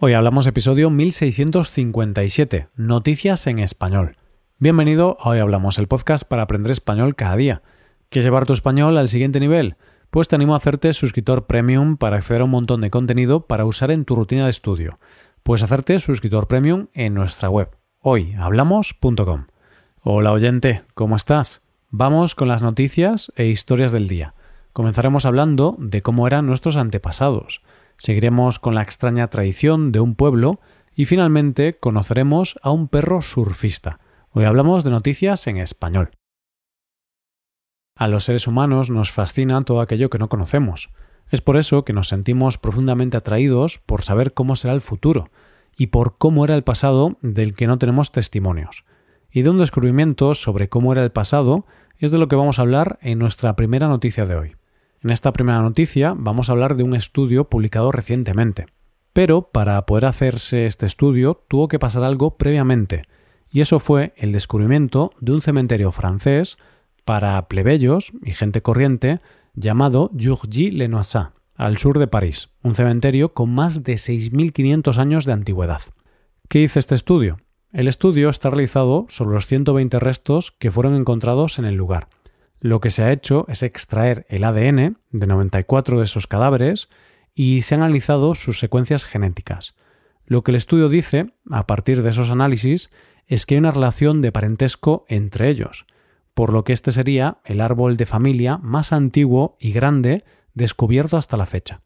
Hoy hablamos episodio 1657, Noticias en Español. Bienvenido a Hoy Hablamos, el podcast para aprender español cada día. ¿Quieres llevar tu español al siguiente nivel? Pues te animo a hacerte suscriptor premium para acceder a un montón de contenido para usar en tu rutina de estudio. Puedes hacerte suscriptor premium en nuestra web, hoyhablamos.com. Hola oyente, ¿cómo estás? Vamos con las noticias e historias del día. Comenzaremos hablando de cómo eran nuestros antepasados Seguiremos con la extraña tradición de un pueblo y finalmente conoceremos a un perro surfista. Hoy hablamos de noticias en español. A los seres humanos nos fascina todo aquello que no conocemos. Es por eso que nos sentimos profundamente atraídos por saber cómo será el futuro y por cómo era el pasado del que no tenemos testimonios. Y de un descubrimiento sobre cómo era el pasado es de lo que vamos a hablar en nuestra primera noticia de hoy. En esta primera noticia vamos a hablar de un estudio publicado recientemente. Pero para poder hacerse este estudio tuvo que pasar algo previamente, y eso fue el descubrimiento de un cementerio francés para plebeyos y gente corriente llamado Jurgy-le-Noisat, al sur de París, un cementerio con más de 6.500 años de antigüedad. ¿Qué dice este estudio? El estudio está realizado sobre los 120 restos que fueron encontrados en el lugar, lo que se ha hecho es extraer el ADN de 94 de esos cadáveres y se han analizado sus secuencias genéticas. Lo que el estudio dice, a partir de esos análisis, es que hay una relación de parentesco entre ellos, por lo que este sería el árbol de familia más antiguo y grande descubierto hasta la fecha.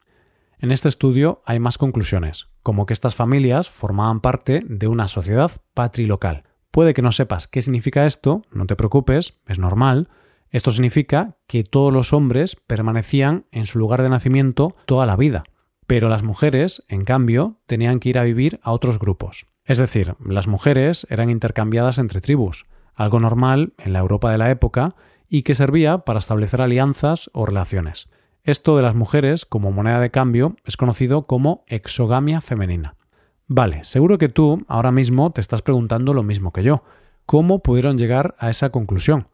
En este estudio hay más conclusiones, como que estas familias formaban parte de una sociedad patrilocal. Puede que no sepas qué significa esto, no te preocupes, es normal, esto significa que todos los hombres permanecían en su lugar de nacimiento toda la vida, pero las mujeres, en cambio, tenían que ir a vivir a otros grupos. Es decir, las mujeres eran intercambiadas entre tribus, algo normal en la Europa de la época y que servía para establecer alianzas o relaciones. Esto de las mujeres como moneda de cambio es conocido como exogamia femenina. Vale, seguro que tú ahora mismo te estás preguntando lo mismo que yo. ¿Cómo pudieron llegar a esa conclusión?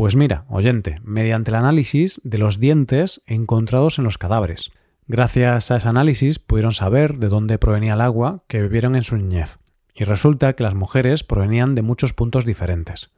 Pues mira, oyente, mediante el análisis de los dientes encontrados en los cadáveres. Gracias a ese análisis pudieron saber de dónde provenía el agua que bebieron en su niñez. Y resulta que las mujeres provenían de muchos puntos diferentes.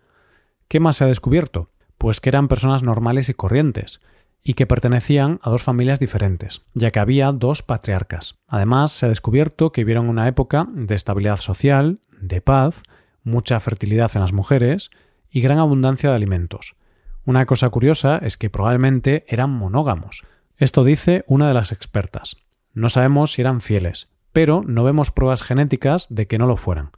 ¿Qué más se ha descubierto? Pues que eran personas normales y corrientes, y que pertenecían a dos familias diferentes, ya que había dos patriarcas. Además, se ha descubierto que vivieron una época de estabilidad social, de paz, mucha fertilidad en las mujeres, y gran abundancia de alimentos. Una cosa curiosa es que probablemente eran monógamos. Esto dice una de las expertas. No sabemos si eran fieles, pero no vemos pruebas genéticas de que no lo fueran.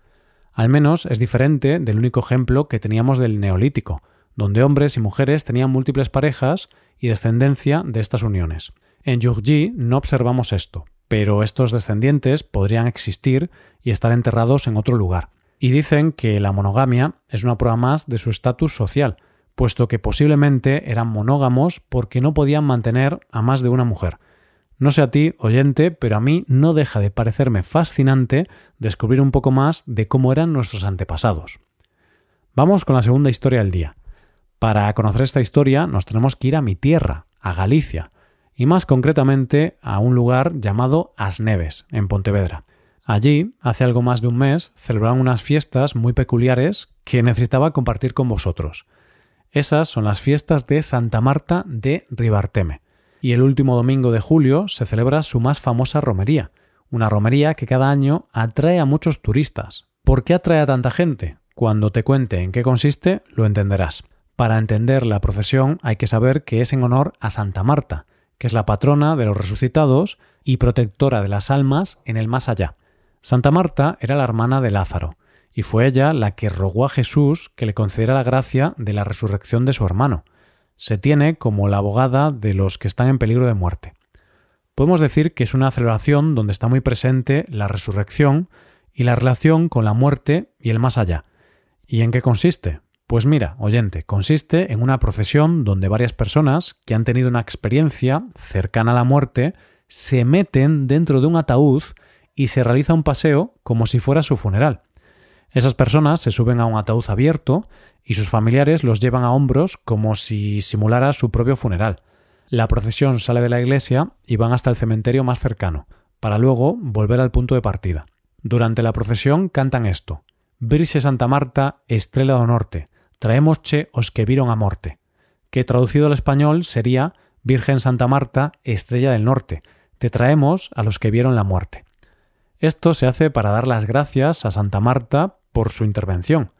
Al menos es diferente del único ejemplo que teníamos del Neolítico, donde hombres y mujeres tenían múltiples parejas y descendencia de estas uniones. En Yurji no observamos esto, pero estos descendientes podrían existir y estar enterrados en otro lugar y dicen que la monogamia es una prueba más de su estatus social, puesto que posiblemente eran monógamos porque no podían mantener a más de una mujer. No sé a ti, oyente, pero a mí no deja de parecerme fascinante descubrir un poco más de cómo eran nuestros antepasados. Vamos con la segunda historia del día. Para conocer esta historia nos tenemos que ir a mi tierra, a Galicia, y más concretamente a un lugar llamado Asneves, en Pontevedra. Allí, hace algo más de un mes, celebraron unas fiestas muy peculiares que necesitaba compartir con vosotros. Esas son las fiestas de Santa Marta de Ribarteme. Y el último domingo de julio se celebra su más famosa romería, una romería que cada año atrae a muchos turistas. ¿Por qué atrae a tanta gente? Cuando te cuente en qué consiste, lo entenderás. Para entender la procesión hay que saber que es en honor a Santa Marta, que es la patrona de los resucitados y protectora de las almas en el más allá. Santa Marta era la hermana de Lázaro, y fue ella la que rogó a Jesús que le concediera la gracia de la resurrección de su hermano. Se tiene como la abogada de los que están en peligro de muerte. Podemos decir que es una celebración donde está muy presente la resurrección y la relación con la muerte y el más allá. ¿Y en qué consiste? Pues mira, oyente, consiste en una procesión donde varias personas que han tenido una experiencia cercana a la muerte se meten dentro de un ataúd y se realiza un paseo como si fuera su funeral. Esas personas se suben a un ataúd abierto y sus familiares los llevan a hombros como si simulara su propio funeral. La procesión sale de la iglesia y van hasta el cementerio más cercano, para luego volver al punto de partida. Durante la procesión cantan esto: Virxe Santa Marta, estrella do norte, traemosche os que vieron a morte, que traducido al español sería Virgen Santa Marta, estrella del norte, te traemos a los que vieron la muerte. Esto se hace para dar las gracias a Santa Marta por su intervención,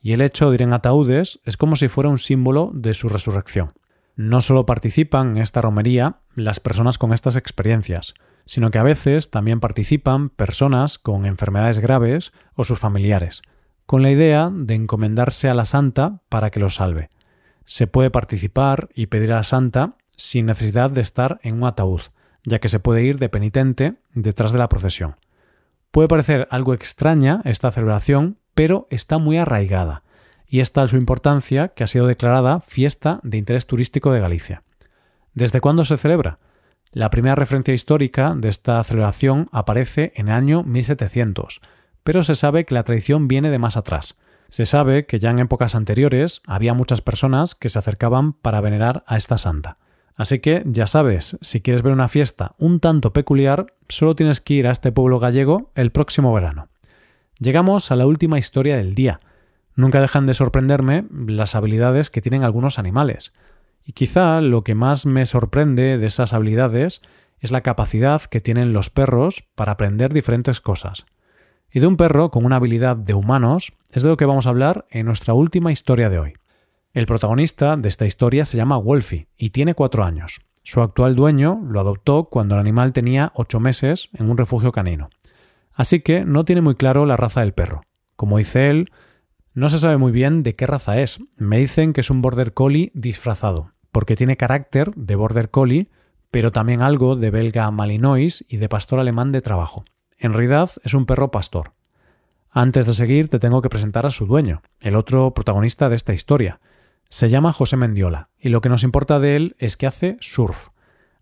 y el hecho de ir en ataúdes es como si fuera un símbolo de su resurrección. No solo participan en esta romería las personas con estas experiencias, sino que a veces también participan personas con enfermedades graves o sus familiares, con la idea de encomendarse a la santa para que los salve. Se puede participar y pedir a la santa sin necesidad de estar en un ataúd, ya que se puede ir de penitente detrás de la procesión. Puede parecer algo extraña esta celebración, pero está muy arraigada, y es tal su importancia que ha sido declarada fiesta de interés turístico de Galicia. ¿Desde cuándo se celebra? La primera referencia histórica de esta celebración aparece en el año 1700, pero se sabe que la tradición viene de más atrás. Se sabe que ya en épocas anteriores había muchas personas que se acercaban para venerar a esta santa. Así que ya sabes, si quieres ver una fiesta un tanto peculiar, solo tienes que ir a este pueblo gallego el próximo verano. Llegamos a la última historia del día. Nunca dejan de sorprenderme las habilidades que tienen algunos animales. Y quizá lo que más me sorprende de esas habilidades es la capacidad que tienen los perros para aprender diferentes cosas. Y de un perro con una habilidad de humanos es de lo que vamos a hablar en nuestra última historia de hoy. El protagonista de esta historia se llama Wolfie y tiene cuatro años. Su actual dueño lo adoptó cuando el animal tenía ocho meses en un refugio canino. Así que no tiene muy claro la raza del perro. Como dice él, no se sabe muy bien de qué raza es. Me dicen que es un border collie disfrazado, porque tiene carácter de border collie, pero también algo de belga malinois y de pastor alemán de trabajo. En realidad es un perro pastor. Antes de seguir te tengo que presentar a su dueño, el otro protagonista de esta historia, se llama José Mendiola y lo que nos importa de él es que hace surf.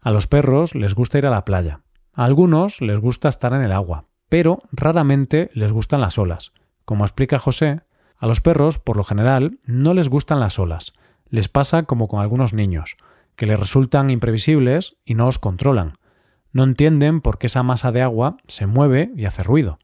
A los perros les gusta ir a la playa. A algunos les gusta estar en el agua, pero raramente les gustan las olas. Como explica José, a los perros, por lo general, no les gustan las olas. Les pasa como con algunos niños, que les resultan imprevisibles y no os controlan. No entienden por qué esa masa de agua se mueve y hace ruido.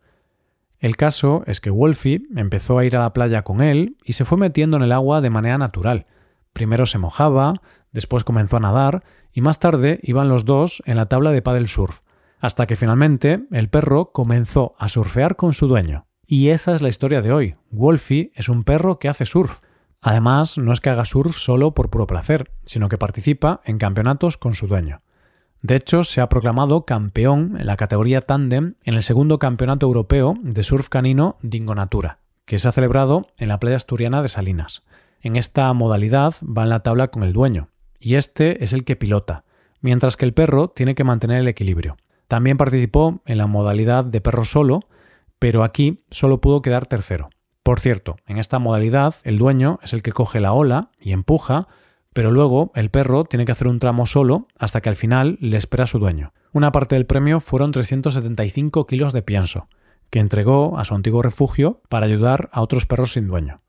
El caso es que Wolfie empezó a ir a la playa con él y se fue metiendo en el agua de manera natural. Primero se mojaba, después comenzó a nadar y más tarde iban los dos en la tabla de paddle surf, hasta que finalmente el perro comenzó a surfear con su dueño. Y esa es la historia de hoy. Wolfie es un perro que hace surf. Además, no es que haga surf solo por puro placer, sino que participa en campeonatos con su dueño. De hecho, se ha proclamado campeón en la categoría tándem en el segundo campeonato europeo de surf canino Dingo Natura, que se ha celebrado en la playa asturiana de Salinas. En esta modalidad va en la tabla con el dueño, y este es el que pilota, mientras que el perro tiene que mantener el equilibrio. También participó en la modalidad de perro solo, pero aquí solo pudo quedar tercero. Por cierto, en esta modalidad el dueño es el que coge la ola y empuja, pero luego el perro tiene que hacer un tramo solo hasta que al final le espera a su dueño. Una parte del premio fueron 375 kilos de pienso, que entregó a su antiguo refugio para ayudar a otros perros sin dueño.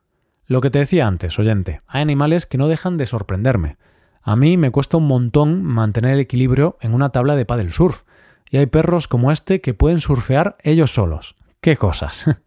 Lo que te decía antes, oyente, hay animales que no dejan de sorprenderme. A mí me cuesta un montón mantener el equilibrio en una tabla de paddle surf, y hay perros como este que pueden surfear ellos solos. ¡Qué cosas!